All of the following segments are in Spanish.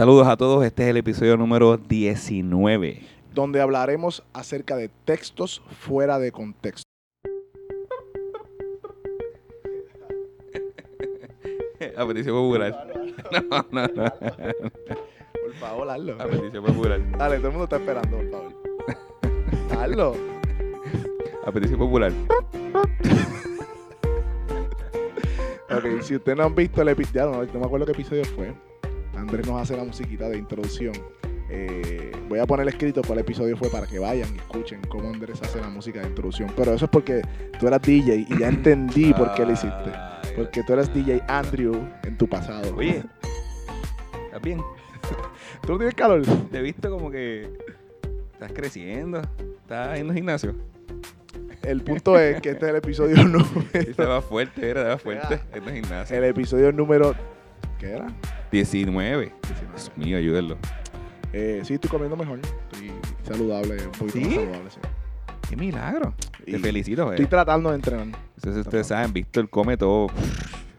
Saludos a todos, este es el episodio número 19. donde hablaremos acerca de textos fuera de contexto. A petición popular. No, no, no. Por favor, hazlo. A petición popular. Dale, todo el mundo está esperando, por favor. Hazlo. A petición popular. Ok, si ustedes no han visto el episodio, no, no me acuerdo qué episodio fue. Andrés nos hace la musiquita de introducción. Eh, voy a poner escrito cuál episodio fue para que vayan y escuchen cómo Andrés hace la música de introducción. Pero eso es porque tú eras DJ y ya entendí por qué lo hiciste. Porque tú eras DJ Andrew en tu pasado. Oye, ¿estás bien? ¿tú no tienes calor? Te he visto como que estás creciendo. Estás en el gimnasio. El punto es que este es el episodio número. va fuerte, era, va fuerte. En el gimnasio. El episodio número. ¿Qué era? 19. Dios mío, ayúdenlo. Eh, sí, estoy comiendo mejor. Estoy saludable, un poquito ¿Sí? más saludable, sí. Qué milagro. Y Te felicito, Estoy eh. tratando de entrenar. Entonces ustedes saben, Víctor come todo,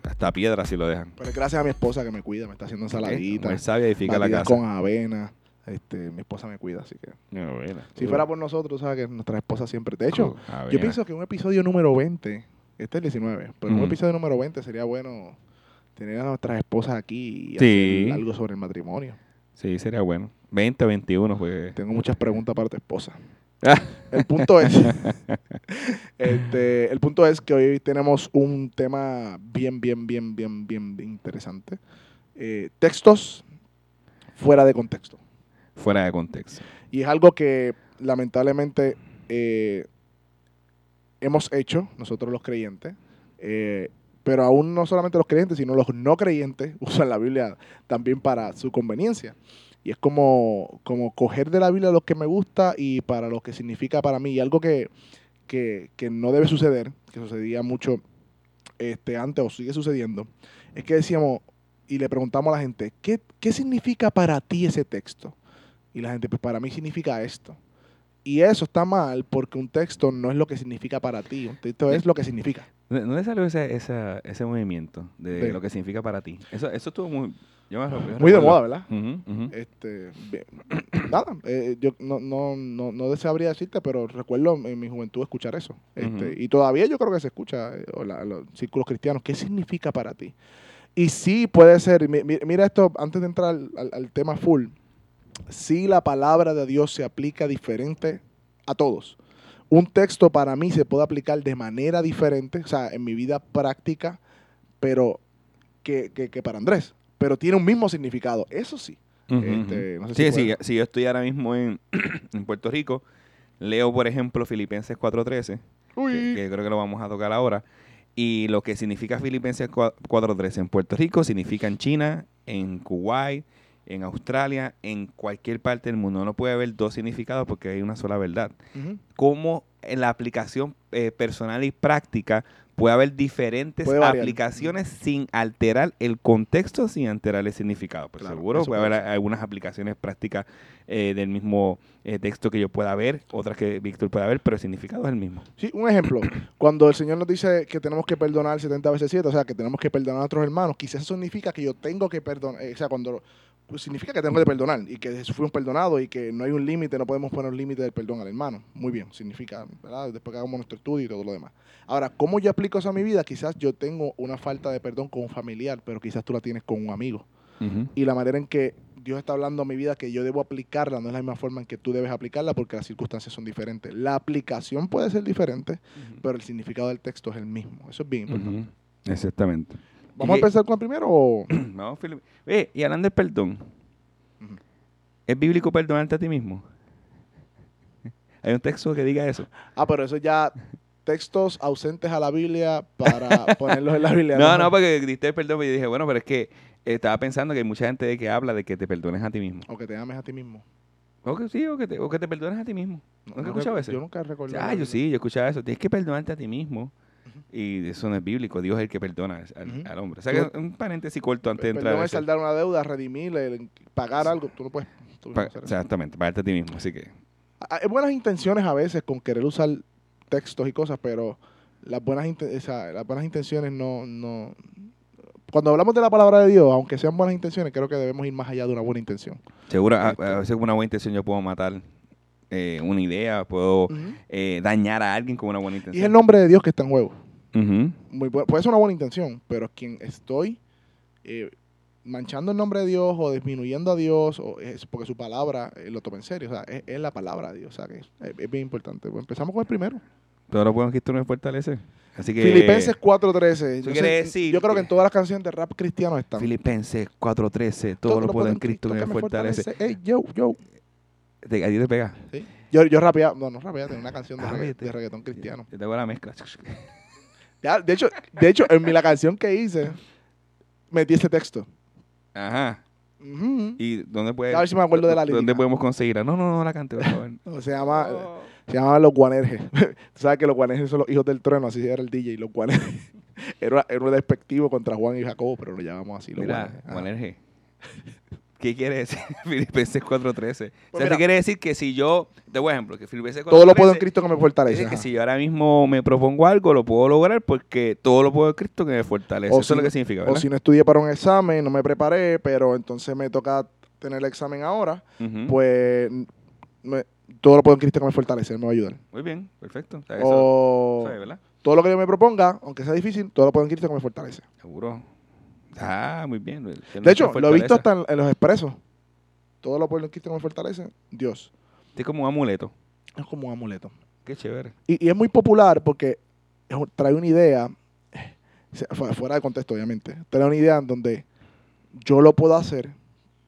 hasta piedra si lo dejan. Pero gracias a mi esposa que me cuida, me está haciendo Mujer ensaladitas, sabia edifica la casa. con avena. Este, mi esposa me cuida, así que No, bueno. si fuera por nosotros, sabes que nuestras esposas siempre. De hecho, yo pienso que un episodio número 20, este es el 19, pero un Ujú. episodio número 20 sería bueno tener a nuestras esposas aquí y Sí. hacer algo sobre el matrimonio. Sí, sería bueno. 20, 21, pues. Tengo muchas preguntas para tu esposa. El punto es, este, el punto es que hoy tenemos un tema bien, bien, bien, bien, bien interesante. Eh, textos fuera de contexto. Fuera de contexto. Y es algo que lamentablemente eh, hemos hecho nosotros los creyentes. eh, pero aún no solamente los creyentes, sino los no creyentes usan la Biblia también para su conveniencia. Y es como, como coger de la Biblia lo que me gusta y para lo que significa para mí. Y algo que, que, que no debe suceder, que sucedía mucho este, antes o sigue sucediendo, es que decíamos y le preguntamos a la gente, ¿qué, qué significa para ti ese texto? Y la gente, pues para mí significa esto. Y eso está mal porque un texto no es lo que significa para ti, un texto es lo que significa. ¿No no le salió ese, esa- ese movimiento de lo que significa para ti? Eso, eso estuvo muy. Yo me, Muy de moda, ¿verdad? Este, bien. nada, eh, yo no, no, no, no sabría decirte, pero recuerdo en mi juventud escuchar eso. Este. Y todavía yo creo que se escucha eh, o la- los círculos cristianos. ¿Qué significa para ti? Y sí puede ser, mi- mi- mira esto, antes de entrar al, al- al tema full, sí la palabra de Dios se aplica diferente a todos. Un texto para mí se puede aplicar de manera diferente, o sea, en mi vida práctica, pero que, que- que para Andrés. Pero tiene un mismo significado, eso sí. Ujú, Este, ujú. no sé si sí, sí, si yo estoy ahora mismo en, en Puerto Rico, leo, por ejemplo, Filipenses 4.13, que, que creo que lo vamos a tocar ahora, y lo que significa Filipenses 4- 4.13 en Puerto Rico significa en China, en Kuwait, en Australia, en cualquier parte del mundo. No puede haber dos significados porque hay una sola verdad. Ujú. Cómo en la aplicación eh, personal y práctica puede haber diferentes Puede aplicaciones sin alterar el contexto, sin alterar el significado. Pues Claro, seguro puede puede haber algunas aplicaciones prácticas eh, del mismo eh, texto que yo pueda ver, otras que Víctor pueda ver, pero el significado es el mismo. Sí, un ejemplo. Cuando el Señor nos dice que tenemos que perdonar 70 veces 7, o sea, que tenemos que perdonar a nuestros hermanos, quizás eso significa que yo tengo que perdonar, o sea, cuando pues, significa que tengo que perdonar y que Jesús fuimos perdonados y que no hay un límite, no podemos poner un límite del perdón al hermano. Muy bien, significa, ¿verdad? Después que hagamos nuestro estudio y todo lo demás. Ahora, ¿cómo yo aplico eso a mi vida? Quizás yo tengo una falta de perdón con un familiar, pero quizás tú la tienes con un amigo. Y la manera en que Dios está hablando a mi vida que yo debo aplicarla no es la misma forma en que tú debes aplicarla porque las circunstancias son diferentes. La aplicación puede ser diferente, pero el significado del texto es el mismo. Eso es bien importante. Exactamente. ¿Vamos a empezar con el primero o...? Vamos, Filipe. Oye, y hablando del perdón. ¿es bíblico perdonarte a ti mismo? Hay un texto que diga eso. Ah, pero eso ya textos ausentes a la Biblia para ponerlos en la Biblia. No, no, porque diste el perdón y yo dije, bueno, pero es que eh, estaba pensando que hay mucha gente que habla de que te perdones a ti mismo. O que te ames a ti mismo. O que sí, o que te, o que te perdones a ti mismo. No, ¿Nunca no escuchado eso? Yo nunca he recordado. Ah, yo sí, yo escuchaba eso. Tienes que perdonarte a ti mismo. Y eso no es bíblico. Dios es el que perdona al, hombre. O sea, que un paréntesis corto antes de entrar. A es saldar una deuda, redimir, pagar algo. Tú no puedes... tú no exactamente, pagarte a ti mismo. Así que, Hay buenas intenciones a veces con querer usar textos y cosas, pero las buenas, inte- o sea, las buenas intenciones no, no cuando hablamos de la palabra de Dios, aunque sean buenas intenciones, creo que debemos ir más allá de una buena intención. Seguro, a, Este- a veces con una buena intención yo puedo matar eh, una idea, puedo eh, dañar a alguien con una buena Y es el intención. nombre de Dios que está en juego. Muy puede ser una buena intención, pero quien estoy eh, manchando el nombre de Dios o disminuyendo a Dios, o es porque su palabra eh, lo toma en serio. O sea, es, es la palabra de Dios. O sea, que es, es bien importante. Pues empezamos con el primero. Todo lo bueno en Cristo me fortalece. Así que Filipenses 4.13. Eso Yo, decir yo creo que en todas las canciones de rap cristiano están. Filipenses 4.13, todo, lo puedo en Cristo que me fortalece. Ey, yo, yo. Te- a ti te pega. Sí. Yo, yo rapeaba, no, no rapeaba, tenía una canción de, Ah, regga- de reggaetón cristiano. Yo te hago la mezcla. Ya, de hecho, de hecho, en mi, la canción que hice, metí ese texto. Ajá. ¿Y dónde puede, A ver si me acuerdo de la ¿Dónde lírica. podemos conseguirla? No, no, no la cante, por favor. No, se llama, Oh. se Los Guanerjes. Tú sabes que los Guanerjes son los hijos del trueno, así era el DJ. Los Guanerjes. Era, era un despectivo contra Juan y Jacobo, pero lo llamamos así. Los Mira, Guanerjes. ¿Qué quiere decir Filipenses 4.13? o sea, Pues te quiere decir que si yo, doy un ejemplo, que Filipenses 4.13 Todo lo puedo en Cristo que me fortalece. que si yo ahora mismo me propongo algo, lo puedo lograr porque todo lo puedo en Cristo que me fortalece. O Eso si es lo que significa, O si no estudié para un examen, no me preparé, pero entonces me toca tener el examen ahora, pues me- todo lo puedo en Cristo que me fortalece, Él me va a ayudar. Muy bien, perfecto. O sea, eso, O ¿sabes, ¿verdad? todo lo que yo me proponga, aunque sea difícil, todo lo puedo en Cristo que me fortalece. Seguro. Ah, muy bien. De hecho, lo he visto hasta en, en los expresos. Todo lo Cristo que me fortalece, Dios. Es como un amuleto. Es como un amuleto. Qué chévere. Y, y es muy popular porque es trae una idea, fuera de contexto obviamente, trae una idea en donde yo lo puedo hacer,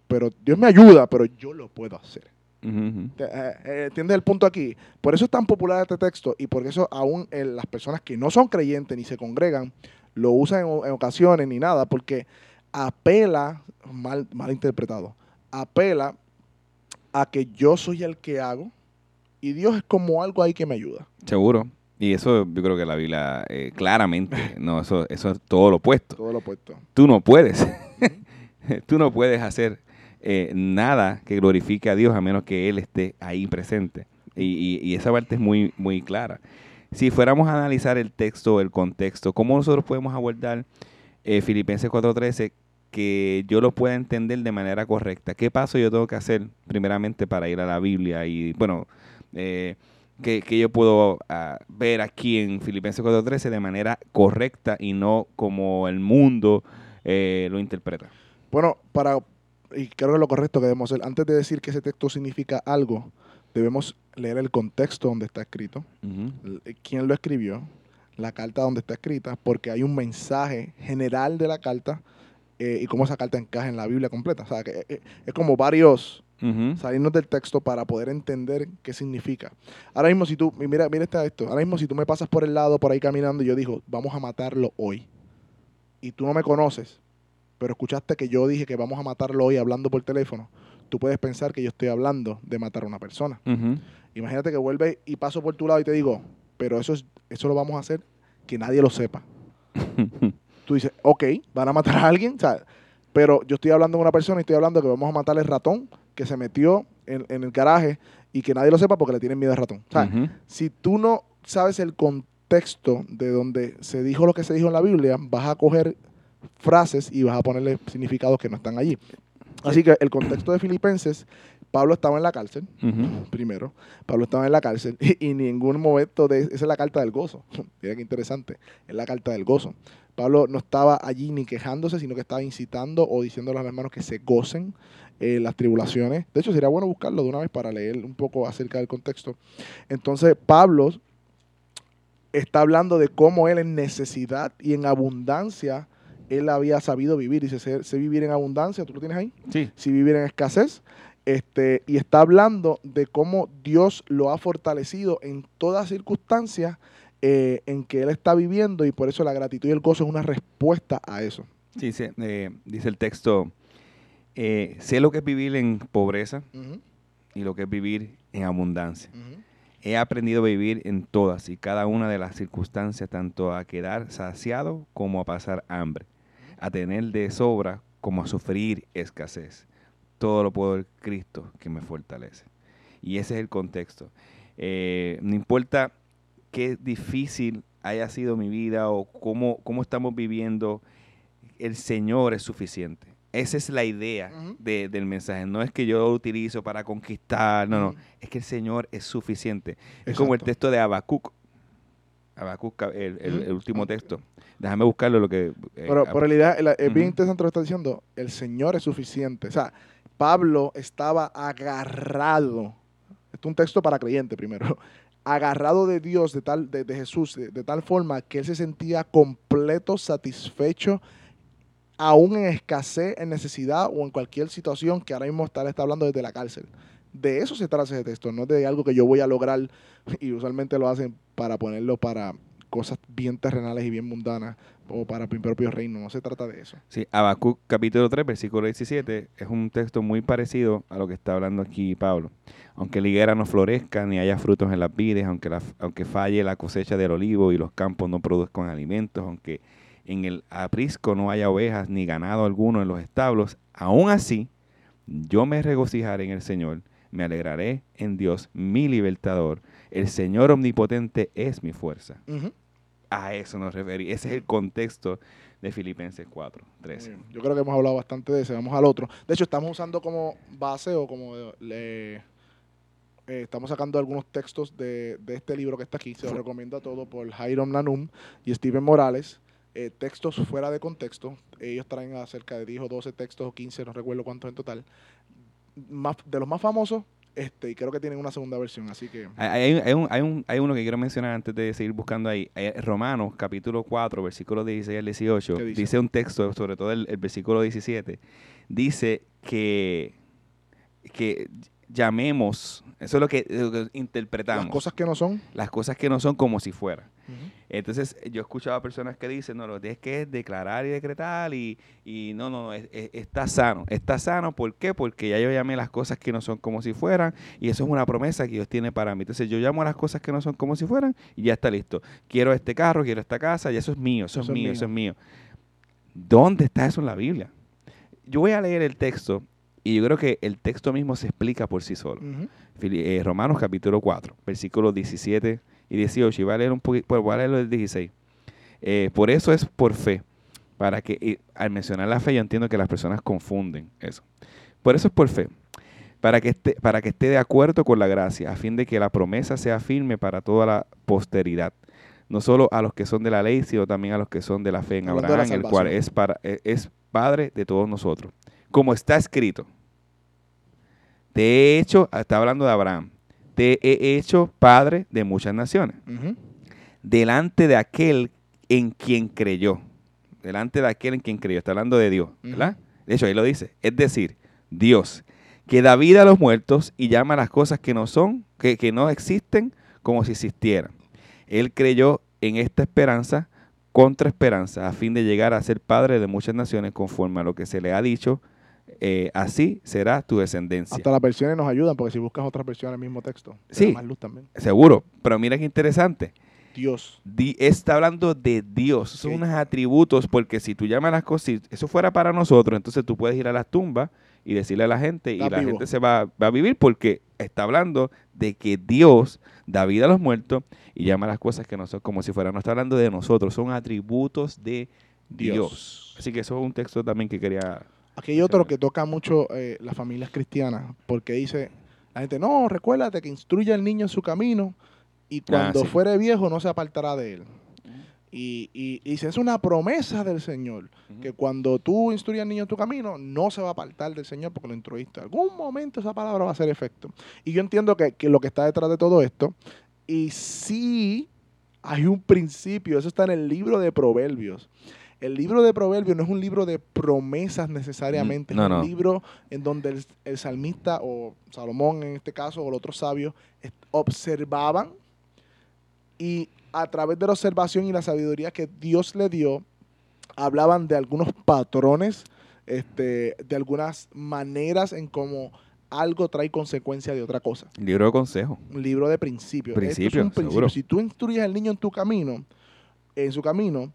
pero Dios me ayuda, pero yo lo puedo hacer. Eh, eh, ¿Entiendes el punto aquí? Por eso es tan popular este texto y por eso aún eh, las personas que no son creyentes ni se congregan lo usan en, en ocasiones ni nada, porque apela, mal, mal interpretado, apela a que yo soy el que hago y Dios es como algo ahí que me ayuda. Seguro. Y eso yo creo que la Biblia eh, claramente, no, eso, eso es todo lo opuesto. Todo lo opuesto. Tú no puedes. Tú no puedes hacer eh, nada que glorifique a Dios a menos que Él esté ahí presente. Y, y- y esa parte es muy, muy clara. Si fuéramos a analizar el texto, el contexto, ¿cómo nosotros podemos abordar eh, Filipenses 4.13 que yo lo pueda entender de manera correcta? ¿Qué paso yo tengo que hacer primeramente para ir a la Biblia? Y bueno, eh, que, que yo puedo ah, ver aquí en Filipenses 4.13 de manera correcta y no como el mundo eh, lo interpreta. Bueno, para, y creo que lo correcto que debemos hacer, antes de decir que ese texto significa algo, debemos leer el contexto donde está escrito, quién lo escribió, la carta donde está escrita, porque hay un mensaje general de la carta eh, y cómo esa carta encaja en la Biblia completa. O sea, que eh, es como varios Ujú. salirnos del texto para poder entender qué significa. Ahora mismo, si tú, mira, mira está esto, ahora mismo si tú me pasas por el lado, por ahí caminando, y yo digo, vamos a matarlo hoy, y tú no me conoces, pero escuchaste que yo dije que vamos a matarlo hoy hablando por teléfono, tú puedes pensar que yo estoy hablando de matar a una persona. Imagínate que vuelves y paso por tu lado y te digo, pero eso, es, eso lo vamos a hacer que nadie lo sepa. Tú dices, ok, van a matar a alguien, pero yo estoy hablando con una persona y estoy hablando que vamos a matar al ratón que se metió en, en el garaje y que nadie lo sepa porque le tienen miedo al ratón. Si tú no sabes el contexto de donde se dijo lo que se dijo en la Biblia, vas a coger frases y vas a ponerle significados que no están allí. Así que el contexto de Filipenses, Pablo estaba en la cárcel, primero. Pablo estaba en la cárcel y, y ningún momento de esa es la carta del gozo. Mira qué interesante, es la carta del gozo. Pablo no estaba allí ni quejándose, sino que estaba incitando o diciendo a los hermanos que se gocen eh, las tribulaciones. De hecho, sería bueno buscarlo de una vez para leer un poco acerca del contexto. Entonces, Pablo está hablando de cómo él en necesidad y en abundancia, él había sabido vivir. Dice, sé, sé vivir en abundancia, ¿tú lo tienes ahí? Sí. si vivir en escasez. Este, y está hablando de cómo Dios lo ha fortalecido en todas circunstancias eh, en que Él está viviendo y por eso la gratitud y el gozo es una respuesta a eso. Sí, dice, eh, dice el texto, eh, sé lo que es vivir en pobreza y lo que es vivir en abundancia. He aprendido a vivir en todas y cada una de las circunstancias, tanto a quedar saciado como a pasar hambre, a tener de sobra como a sufrir escasez. Todo lo puedo en Cristo que me fortalece. Y ese es el contexto. Eh, no importa qué difícil haya sido mi vida o cómo, cómo estamos viviendo, el Señor es suficiente. Esa es la idea de- del mensaje. No es que yo lo utilizo para conquistar, no, no. Es que el Señor es suficiente. Es como el texto de Habacuc. Habacuc, el, el- el último texto. Déjame buscarlo lo que... eh, Pero, la idea, la- es bien Ujú. interesante lo que está diciendo. El Señor es suficiente. O sea, Pablo estaba agarrado. Esto es un texto para creyente primero. Agarrado de Dios, de, tal, de, de Jesús, de, de tal forma que él se sentía completo, satisfecho, aún en escasez, en necesidad o en cualquier situación que ahora mismo está, está hablando desde la cárcel. De eso se trata ese texto, no de algo que yo voy a lograr y usualmente lo hacen para ponerlo para cosas bien terrenales y bien mundanas o para mi propio reino. No se trata de eso. Sí, Habacuc capítulo 3, versículo 17, es un texto muy parecido a lo que está hablando aquí Pablo. Aunque la higuera no florezca, ni haya frutos en las vides, aunque, aunque falle la cosecha del olivo y los campos no produzcan alimentos, aunque en el aprisco no haya ovejas ni ganado alguno en los establos, aún así yo me regocijaré en el Señor, me alegraré en Dios, mi libertador. El Señor omnipotente es mi fuerza. A eso nos referimos. Ese es el contexto de Filipenses 4, 13. Muy bien. Yo creo que hemos hablado bastante de ese. Vamos al otro. De hecho, estamos usando como base o como le- eh, estamos sacando algunos textos de, de este libro que está aquí. Se lo recomiendo a todo por Hiram Nanum y Steven Morales. Eh, textos fuera de contexto. Ellos traen acerca de 10 o 12 textos o 15, no recuerdo cuántos en total. Más, de los más famosos, este, y creo que tienen una segunda versión. Así que Hay, hay- un- hay un- hay uno que quiero mencionar antes de seguir buscando ahí. Eh, Romanos, capítulo 4, versículo 16 al 18. ¿Qué Dice? dice? un texto, sobre todo el, el versículo 17. Dice que, que llamemos, eso es lo que, lo que interpretamos, las cosas que no son. las cosas que no son como si fueran. Entonces, yo he escuchado a personas que dicen, no, lo que tienes que es declarar y decretar y, y no, no, es- está sano. Está sano, ¿por qué? Porque ya yo llamé las cosas que no son como si fueran y eso es una promesa que Dios tiene para mí. Entonces, yo llamo a las cosas que no son como si fueran y ya está listo. Quiero este carro, quiero esta casa y eso es mío, eso, es mío, eso es mío. ¿Dónde está eso en la Biblia? Yo voy a leer el texto y yo creo que el texto mismo se explica por sí solo. Eh, Romanos capítulo 4, versículos 17 y 18. Y voy a leer un poquito, pues voy a leerlo del 16. Eh, por eso es por fe. Para que, y al mencionar la fe, yo entiendo que las personas confunden eso. Por eso es por fe. Para que, esté, para que esté de acuerdo con la gracia, a fin de que la promesa sea firme para toda la posteridad. No solo a los que son de la ley, sino también a los que son de la fe en Hablando Abraham, el cual es, para, es- es Padre de todos nosotros. Como está escrito, te he hecho, está hablando de Abraham, te he hecho padre de muchas naciones, delante de aquel en quien creyó, delante de aquel en quien creyó, está hablando de Dios, ¿verdad? De hecho, ahí lo dice, es decir, Dios, que da vida a los muertos y llama a las cosas que no son, que, que no existen, como si existieran. Él creyó en esta esperanza contra esperanza, a fin de llegar a ser padre de muchas naciones, conforme a lo que se le ha dicho, eh, así será tu descendencia. Hasta las versiones nos ayudan, porque si buscas otras versiones del mismo texto, Sí. más luz también. Seguro, pero mira qué interesante. Dios. Di- está hablando de Dios, son unos atributos, porque si tú llamas las cosas, si eso fuera para nosotros, entonces tú puedes ir a las tumbas y decirle a la gente, y la vivo. gente se va, va a vivir porque está hablando de que Dios da vida a los muertos y llama las cosas que no son como si fueran. No está hablando de nosotros, son atributos de Dios. Dios. Así que eso es un texto también que quería... Aquí hay otro que toca mucho eh, las familias cristianas, porque dice la gente, no, recuérdate que instruye al niño en su camino y cuando sí. fuere viejo no se apartará de él. Y, y, y dice, es una promesa del Señor, que cuando tú instruyes al niño en tu camino, no se va a apartar del Señor porque lo instruiste. Algún momento esa palabra va a hacer efecto. Y yo entiendo que, que lo que está detrás de todo esto, y sí hay un principio, eso está en el libro de Proverbios. El libro de Proverbios no es un libro de promesas necesariamente, Mm, no, es un no. libro en donde el, el salmista o Salomón en este caso o el otro sabio observaban y a través de la observación y la sabiduría que Dios le dio, hablaban de algunos patrones, este, de algunas maneras en cómo algo trae consecuencia de otra cosa. Libro de consejo. Un libro de principios. Es Principios, un principio. Si tú instruyes al niño en tu camino, en su camino,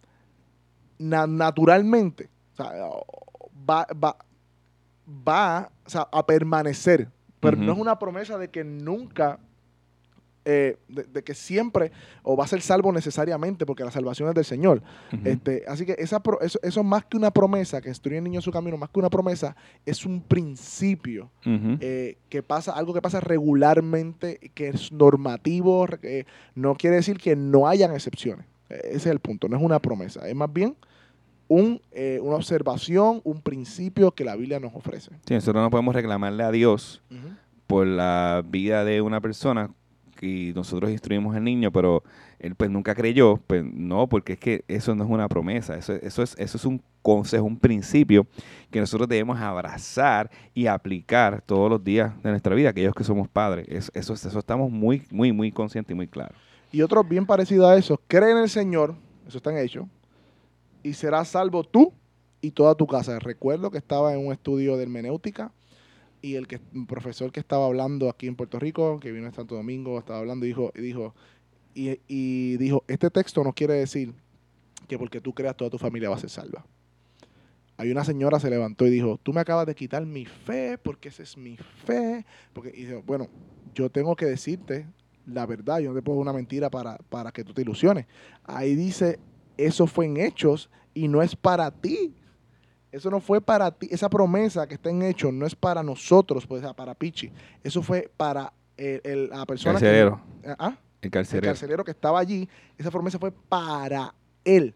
na- naturalmente, o sea, va, va, va o sea, a permanecer. Pero no es una promesa de que nunca eh, de, que siempre o va a ser salvo necesariamente porque la salvación es del Señor. este, así que esa eso, eso, más que una promesa, que instruye el niño en su camino, más que una promesa, es un principio eh, que pasa, algo que pasa regularmente, que es normativo, no quiere decir que no hayan excepciones. Ese es el punto, no es una promesa, es más bien un, eh, una observación, un principio que la Biblia nos ofrece. Sí, nosotros no podemos reclamarle a Dios por la vida de una persona y nosotros instruimos al niño, pero él pues nunca creyó, pues no, porque es que eso no es una promesa, eso, eso, es, eso es un consejo, un principio que nosotros debemos abrazar y aplicar todos los días de nuestra vida, aquellos que somos padres. Eso, eso estamos muy, muy, muy conscientes y muy claros. Y otro bien parecido a eso, cree en el Señor, eso está en hecho, y serás salvo tú y toda tu casa. Recuerdo que estaba en un estudio de hermenéutica y el, que, profesor que estaba hablando aquí en Puerto Rico, que vino en Santo Domingo, estaba hablando y dijo, y dijo, y, dijo, este texto no quiere decir que porque tú creas toda tu familia va a ser salva. Hay una señora se levantó y dijo, tú me acabas de quitar mi fe, porque esa es mi fe. Porque, y dijo, bueno, yo tengo que decirte la verdad, yo no te puedo una mentira para, para que tú te ilusiones. Ahí dice, eso fue en hechos y no es para ti. Eso no fue para ti, esa promesa que está en hecho no es para nosotros, pues, para Pichi. Eso fue para el, la persona carcelero. que... ¿ah? El carcelero. El carcelero que estaba allí. Esa promesa fue para él.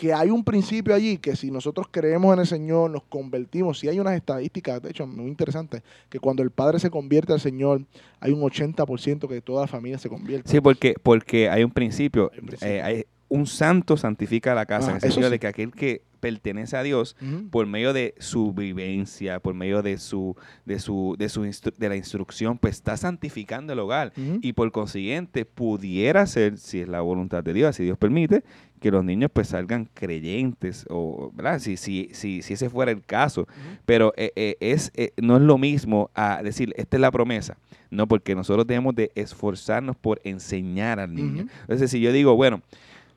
Que hay un principio allí que si nosotros creemos en el Señor, nos convertimos. Si hay unas estadísticas, de hecho, muy interesantes, que cuando el padre se convierte al Señor, hay un 80% que toda la familia se convierte. Sí, porque, porque hay un principio. un, eh, un santo santifica la casa, ah, en el sentido de que aquel que pertenece a Dios por medio de su vivencia, por medio de su de su de su de la instrucción, pues está santificando el hogar. Y por consiguiente pudiera ser si es la voluntad de Dios, si Dios permite que los niños pues salgan creyentes o ¿verdad? Si, si, si, si ese fuera el caso, pero eh, eh, es eh, no es lo mismo a decir, esta es la promesa. No, porque nosotros debemos de esforzarnos por enseñar al niño. Entonces, si yo digo, bueno,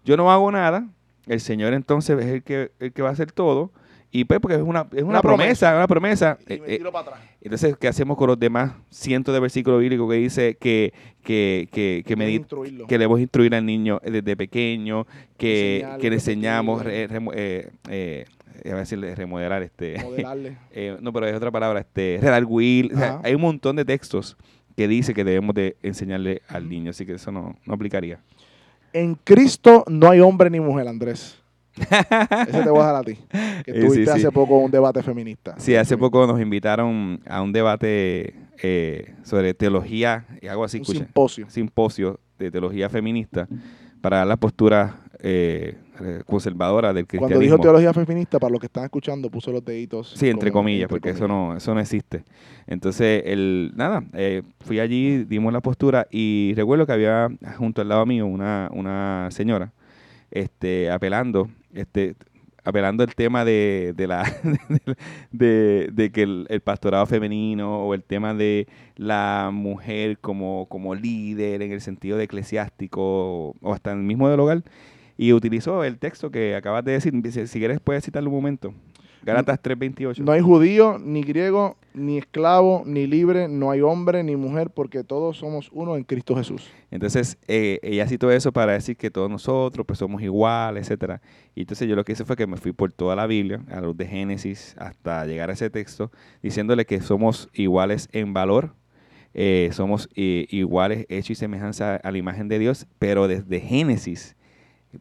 yo no hago nada, el Señor entonces es el que, el que va a hacer todo. Y pues porque es una, es una, promesa, una promesa. Y me eh, para atrás. Entonces, ¿qué hacemos con los demás cientos de versículos bíblicos que dice que, que, que, que, me, que debemos instruir al niño desde pequeño, que, que le enseñamos, eh, eh, a decirle remodelar, este, eh, no, pero es otra palabra, este, redarguir. hay un montón de textos que dice que debemos de enseñarle al niño, así que eso no, no aplicaría. En Cristo no hay hombre ni mujer, Andrés. Ese te voy a dejar a ti. Que tuviste hace poco un debate feminista. Sí, hace poco nos invitaron a un debate eh, sobre teología, y algo así. Un simposio. Simposio de teología feminista para la postura eh, conservadora del cristianismo. Cuando dijo teología feminista, para los que están escuchando, puso los deditos. Sí, entre comillas, porque eso no eso no existe. Entonces, el, nada, eh, fui allí, dimos la postura y recuerdo que había junto al lado mío una, una señora este, apelando, este, apelando el tema de, de la de, de, que el, pastorado femenino o el tema de la mujer como, como líder en el sentido de eclesiástico o, hasta el mismo del hogar y utilizó el texto que acabas de decir. Si, quieres puedes citarlo un momento. Galatas 3:28. No hay judío, ni griego, ni esclavo, ni libre, no hay hombre, ni mujer, porque todos somos uno en Cristo Jesús. Entonces, eh, ella citó eso para decir que todos nosotros pues somos iguales, etcétera. Y entonces yo lo que hice fue que me fui por toda la Biblia, a los de Génesis, hasta llegar a ese texto, diciéndole que somos iguales en valor, eh, somos eh, iguales, hechos y semejanza a la imagen de Dios, pero desde Génesis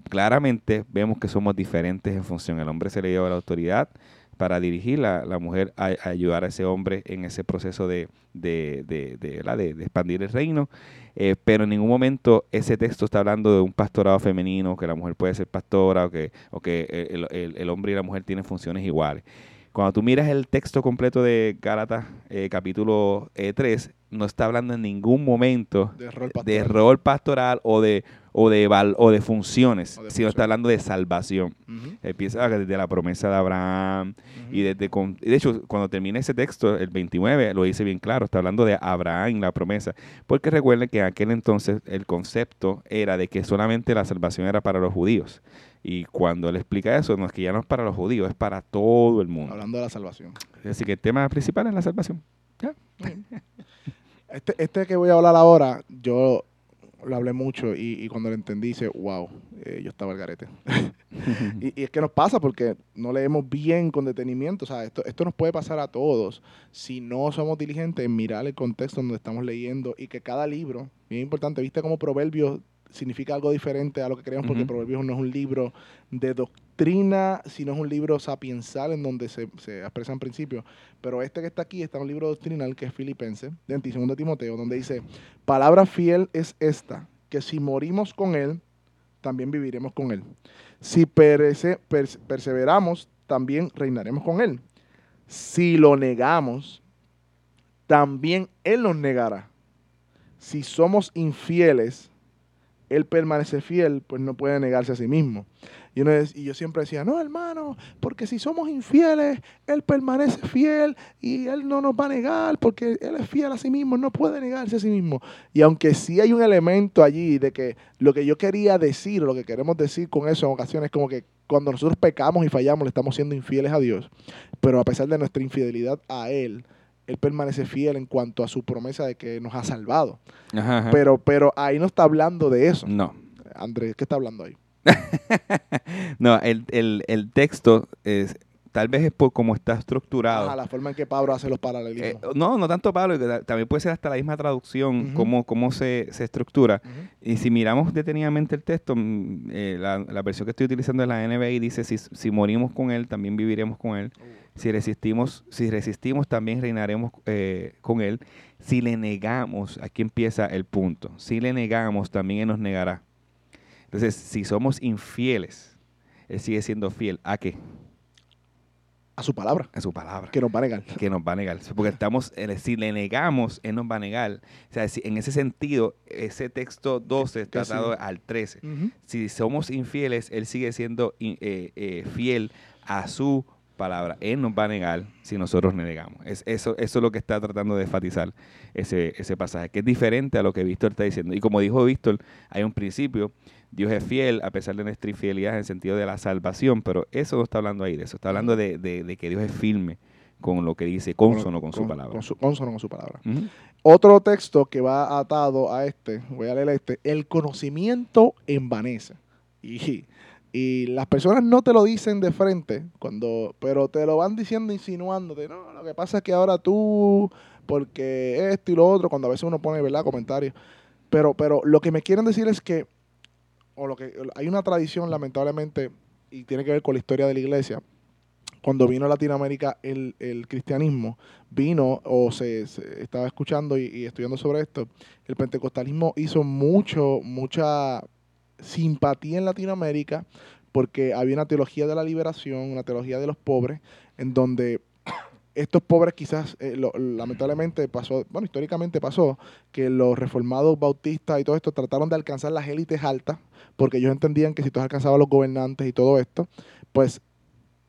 claramente vemos que somos diferentes en función. El hombre se le lleva la autoridad para dirigir, la, la mujer a, ayudar a ese hombre en ese proceso de, de, de, de, expandir el reino. Eh, pero en ningún momento ese texto está hablando de un pastorado femenino, que la mujer puede ser pastora o que, o que el, el, el hombre y la mujer tienen funciones iguales. Cuando tú miras el texto completo de Gálatas, eh, capítulo 3, eh, no está hablando en ningún momento de rol pastoral, o de o de o de funciones, sino está hablando de salvación. Empieza desde la promesa de Abraham y desde de hecho cuando termina ese texto el 29 lo dice bien claro, está hablando de Abraham la promesa, porque recuerden que en aquel entonces el concepto era de que solamente la salvación era para los judíos. Y cuando él explica eso, no es que ya no es para los judíos, es para todo el mundo. Hablando de la salvación. Así que el tema principal es la salvación. Este, este que voy a hablar ahora, yo lo hablé mucho y, cuando lo entendí, dice, wow, eh, yo estaba al garete. y, es que nos pasa porque no leemos bien con detenimiento. O sea, esto, esto nos puede pasar a todos si no somos diligentes en mirar el contexto donde estamos leyendo y que cada libro, bien importante, viste como Proverbios significa algo diferente a lo que creemos, porque Proverbios no es un libro de doctrina, sino es un libro sapiensal en donde se, se expresan principios. Pero este que está aquí está en un libro doctrinal que es Filipense, de 2 Timoteo, donde dice, palabra fiel es esta, que si morimos con él, también viviremos con él. Si perseveramos, también reinaremos con él. Si lo negamos, también él nos negará. Si somos infieles, él permanece fiel, pues no puede negarse a sí mismo. Y, yo siempre decía, no, hermano, porque si somos infieles, Él permanece fiel y Él no nos va a negar porque Él es fiel a sí mismo, no puede negarse a sí mismo. Y aunque sí hay un elemento allí de que lo que yo quería decir, lo que queremos decir con eso en ocasiones, es como que cuando nosotros pecamos y fallamos, le estamos siendo infieles a Dios, pero a pesar de nuestra infidelidad a Él, él permanece fiel en cuanto a su promesa de que nos ha salvado. Pero, pero ahí no está hablando de eso. No. Andrés, ¿qué está hablando ahí? no, el, texto es, tal vez es por cómo está estructurado. la forma en que Pablo hace los paralelismos. Eh, no, no tanto Pablo, también puede ser hasta la misma traducción, cómo, se, estructura. Y si miramos detenidamente el texto, mm, eh, la, versión que estoy utilizando es la NBI, dice, si, si morimos con él, también viviremos con él. Uh. Si resistimos, si resistimos también reinaremos eh, con Él. Si le negamos, aquí empieza el punto. Si le negamos, también Él nos negará. Entonces, si somos infieles, Él sigue siendo fiel. ¿A qué? A su palabra. A su palabra. Que nos va a negar. Que nos va a negar. Porque estamos, si le negamos, Él nos va a negar. O sea, en ese sentido, ese texto 12 está dado al 13. Si somos infieles, Él sigue siendo eh, eh, fiel a su palabra. Él nos va a negar si nosotros le negamos. Es, eso, eso es lo que está tratando de enfatizar ese, ese pasaje, que es diferente a lo que Víctor está diciendo. Y como dijo Víctor, hay un principio, Dios es fiel a pesar de nuestra infidelidad en el sentido de la salvación, pero eso no está hablando ahí de eso, está hablando de, de, que Dios es firme con lo que dice, consono con, su palabra. Con su, consono con su palabra. Otro texto que va atado a este, voy a leer este, el conocimiento envanece. Y y las personas no te lo dicen de frente, cuando, pero te lo van diciendo insinuándote, no, lo que pasa es que ahora tú, porque esto y lo otro, cuando a veces uno pone, ¿verdad?, comentarios. Pero, pero lo que me quieren decir es que, o lo que hay una tradición, lamentablemente, y tiene que ver con la historia de la iglesia, cuando vino a Latinoamérica el, cristianismo, vino o se, estaba escuchando y, y, estudiando sobre esto, el pentecostalismo hizo mucho, mucha simpatía en Latinoamérica porque había una teología de la liberación, una teología de los pobres, en donde estos pobres quizás, eh, lamentablemente pasó, bueno, históricamente pasó, que los reformados bautistas y todo esto trataron de alcanzar las élites altas, porque ellos entendían que si tú alcanzabas a los gobernantes y todo esto, pues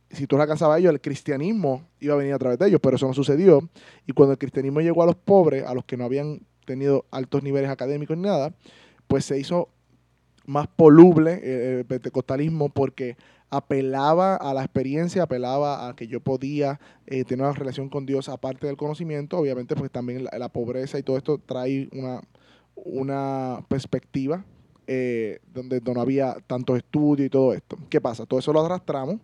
si tú alcanzabas a ellos, el cristianismo iba a venir a través de ellos, pero eso no sucedió. Y cuando el cristianismo llegó a los pobres, a los que no habían tenido altos niveles académicos ni nada, pues se hizo más poluble eh, el pentecostalismo porque apelaba a la experiencia, apelaba a que yo podía eh, tener una relación con Dios aparte del conocimiento, obviamente pues también la, pobreza y todo esto trae una, una perspectiva eh, donde, no había tanto estudio y todo esto. ¿Qué pasa? Todo eso lo arrastramos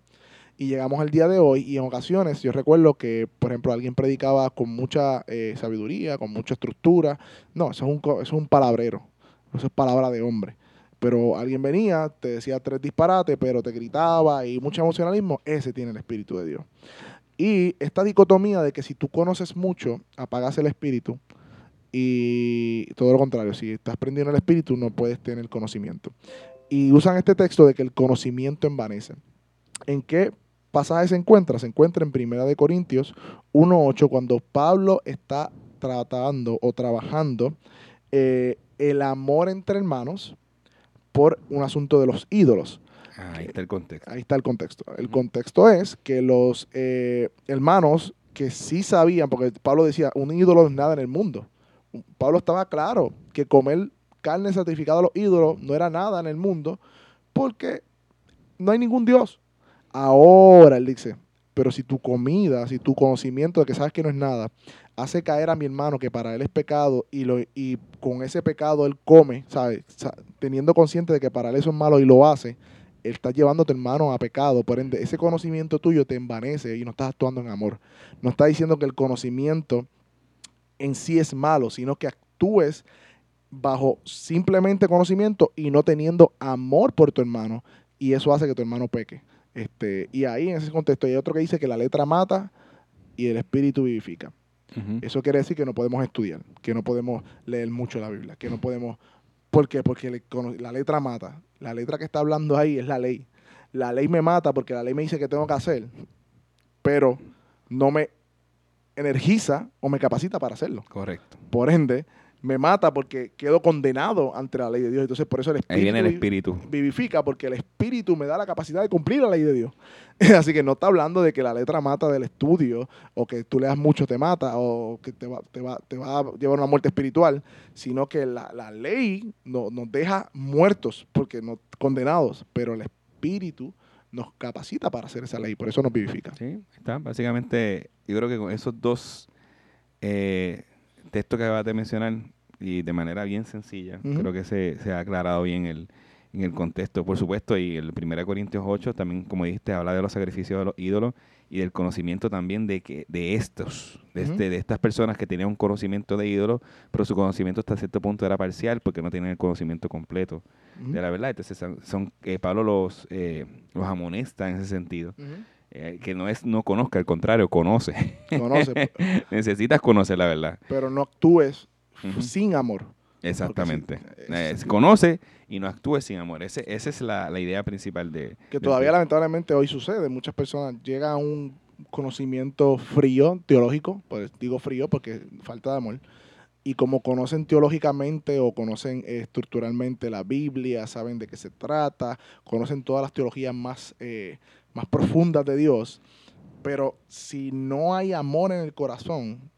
y llegamos al día de hoy y en ocasiones yo recuerdo que, por ejemplo, alguien predicaba con mucha sabiduría, con mucha estructura. No, eso es un, eso es un palabrero, eso es palabra de hombre pero alguien venía, te decía tres disparates, pero te gritaba y mucho emocionalismo, ese tiene el Espíritu de Dios. Y esta dicotomía de que si tú conoces mucho, apagas el Espíritu, y todo lo contrario, si estás prendiendo el Espíritu, no puedes tener conocimiento. Y usan este texto de que el conocimiento envanece. ¿En qué pasaje se encuentra? Se encuentra en Primera de Corintios 1.8, cuando Pablo está tratando o trabajando eh, el amor entre hermanos, por un asunto de los ídolos. Ah, ahí está el contexto. Ahí está el contexto. El contexto es que los eh, hermanos que sí sabían, porque Pablo decía, un ídolo es nada en el mundo. Pablo estaba claro que comer carne sacrificada a los ídolos no era nada en el mundo porque no hay ningún Dios. Ahora, él dice, pero si tu comida, si tu conocimiento de que sabes que no es nada, hace caer a mi hermano que para él es pecado y, lo, y con ese pecado él come, ¿sabes? Teniendo consciente de que para él eso es malo y lo hace, él está llevando a tu hermano a pecado. Por ende, ese conocimiento tuyo te envanece y no estás actuando en amor. No está diciendo que el conocimiento en sí es malo, sino que actúes bajo simplemente conocimiento y no teniendo amor por tu hermano. Y eso hace que tu hermano peque. Este, y ahí en ese contexto hay otro que dice que la letra mata y el espíritu vivifica. Eso quiere decir que no podemos estudiar, que no podemos leer mucho la Biblia, que no podemos... ¿Por qué? Porque la letra mata. La letra que está hablando ahí es la ley. La ley me mata porque la ley me dice que tengo que hacer, pero no me energiza o me capacita para hacerlo. Correcto. Por ende, me mata porque quedo condenado ante la ley de Dios. Entonces, por eso el espíritu, Ahí viene el espíritu. vivifica, porque el espíritu me da la capacidad de cumplir la ley de Dios. Así que no está hablando de que la letra mata del estudio, o que tú leas mucho te mata, o que te va, te va, te va a llevar a una muerte espiritual, sino que la, ley nos deja muertos, porque no condenados, pero el espíritu nos capacita para hacer esa ley, por eso nos vivifica. Sí, está. Básicamente, yo creo que con esos dos eh, texto que acabas de mencionar, y de manera bien sencilla, creo que se, se, ha aclarado bien el, en el contexto, por supuesto, y el 1 Corintios 8 también, como dijiste, habla de los sacrificios de los ídolos y del conocimiento también de que de estos, de, este, de estas personas que tenían un conocimiento de ídolos, pero su conocimiento hasta cierto punto era parcial porque no tienen el conocimiento completo de la verdad. Entonces, son, eh, Pablo los, eh, los amonesta en ese sentido. Eh, que no es no conozca, al contrario, conoce. Conoce. Necesitas conocer la verdad. Pero no actúes sin amor. Exactamente. Eh, conoce y no actúes sin amor. Ese, esa es la, idea principal de... Que todavía lamentablemente hoy sucede. Muchas personas llegan a un conocimiento frío, teológico, pues digo frío porque falta de amor, y como conocen teológicamente o conocen estructuralmente la Biblia, saben de qué se trata, conocen todas las teologías más eh, más profundas de Dios, pero si no hay amor en el corazón,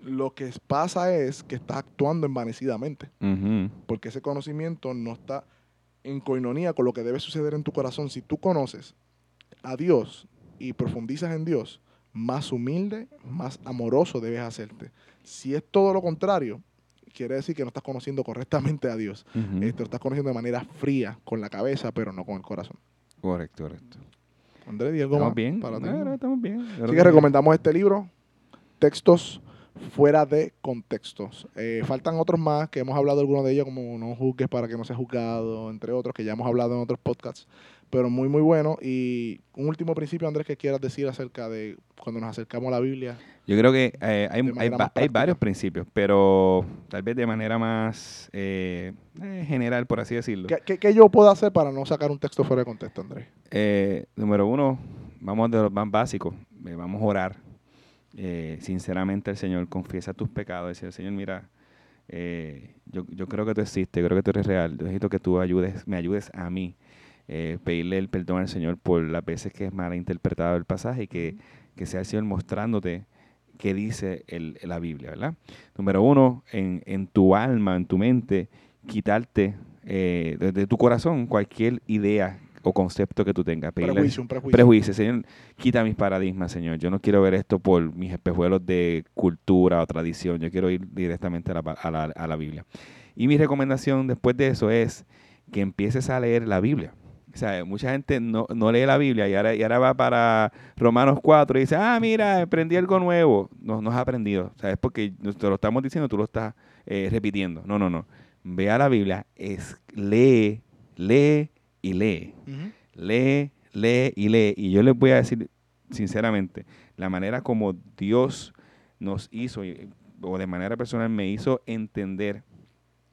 lo que pasa es que está actuando envanecidamente, porque ese conocimiento no está en coinonía con lo que debe suceder en tu corazón. Si tú conoces a Dios y profundizas en Dios, más humilde, más amoroso debes hacerte. Si es todo lo contrario, quiere decir que no estás conociendo correctamente a Dios. Esto lo estás conociendo de manera fría, con la cabeza, pero no con el corazón. Correcto, correcto. Andrés, ¿y algo ¿Estamos bien? Para estamos bien. Así que recomendamos este libro, Textos fuera de contextos. Eh, faltan otros más que hemos hablado algunos de ellos, como No juzgues para que no sea juzgado, entre otros, que ya hemos hablado en otros podcasts, pero muy, muy bueno. Y un último principio, Andrés, que quieras decir acerca de cuando nos acercamos a la Biblia. Yo creo que eh, hay, hay, varios principios, pero tal vez de manera más eh, eh, general, por así decirlo. ¿Qué, yo puedo hacer para no sacar un texto fuera de contexto, Andrés? número uno, vamos de los más básicos, vamos a orar. sinceramente al Señor, confiesa tus pecados, decir, Señor, mira, yo, yo creo que tú existes, creo que tú eres real, necesito que tú ayudes, me ayudes a mí. Pedirle el perdón al Señor por las veces que es mal interpretado el pasaje y que, que sea el Señor mostrándote qué dice la Biblia, ¿verdad? Número uno, en, tu alma, en tu mente, quitarte eh, de, tu corazón cualquier idea o concepto que tú tengas. Prejuicio, un prejuicio. Prejuicio, Señor, quita mis paradigmas, Señor. Yo no quiero ver esto por mis espejuelos de cultura o tradición. Yo quiero ir directamente a la, a la Biblia. Y mi recomendación después de eso es que empieces a leer la Biblia. O sea, mucha gente no, lee la Biblia y ahora, y ahora va para Romanos 4 y dice, ah, mira, aprendí algo nuevo. No, no has aprendido. O sea, es porque te lo estamos diciendo, tú lo estás eh, repitiendo. No, no, no. Ve a la Biblia, es, lee, lee y lee. Lee, lee y lee. Y yo les voy a decir sinceramente, la manera como Dios nos hizo, o de manera personal me hizo entender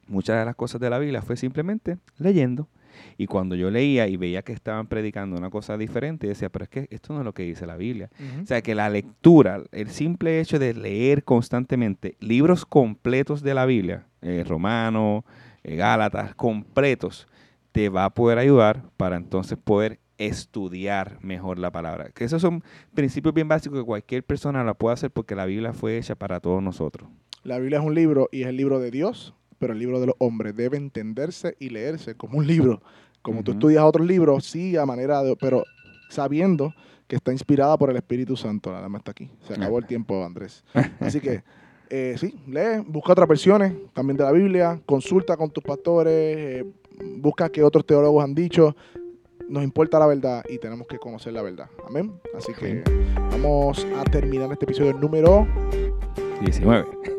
muchas de las cosas de la Biblia fue simplemente leyendo. Y cuando yo leía y veía que estaban predicando una cosa diferente, decía, pero es que esto no es lo que dice la Biblia. O sea, que la lectura, el simple hecho de leer constantemente libros completos de la Biblia, eh, Romano, eh, Gálatas, completos, te va a poder ayudar para entonces poder estudiar mejor la palabra. Que esos son principios bien básicos que cualquier persona la puede hacer porque la Biblia fue hecha para todos nosotros. La Biblia es un libro y es el libro de Dios pero el libro de los hombres debe entenderse y leerse como un libro. Como tú estudias otros libros, sí, a manera de, pero sabiendo que está inspirada por el Espíritu Santo. La dama está aquí. Se acabó el tiempo, Andrés. Así que, eh, sí, lee, busca otras versiones también de la Biblia, consulta con tus pastores, eh, busca qué otros teólogos han dicho. Nos importa la verdad y tenemos que conocer la verdad. Amén. Así que vamos a terminar este episodio número 19.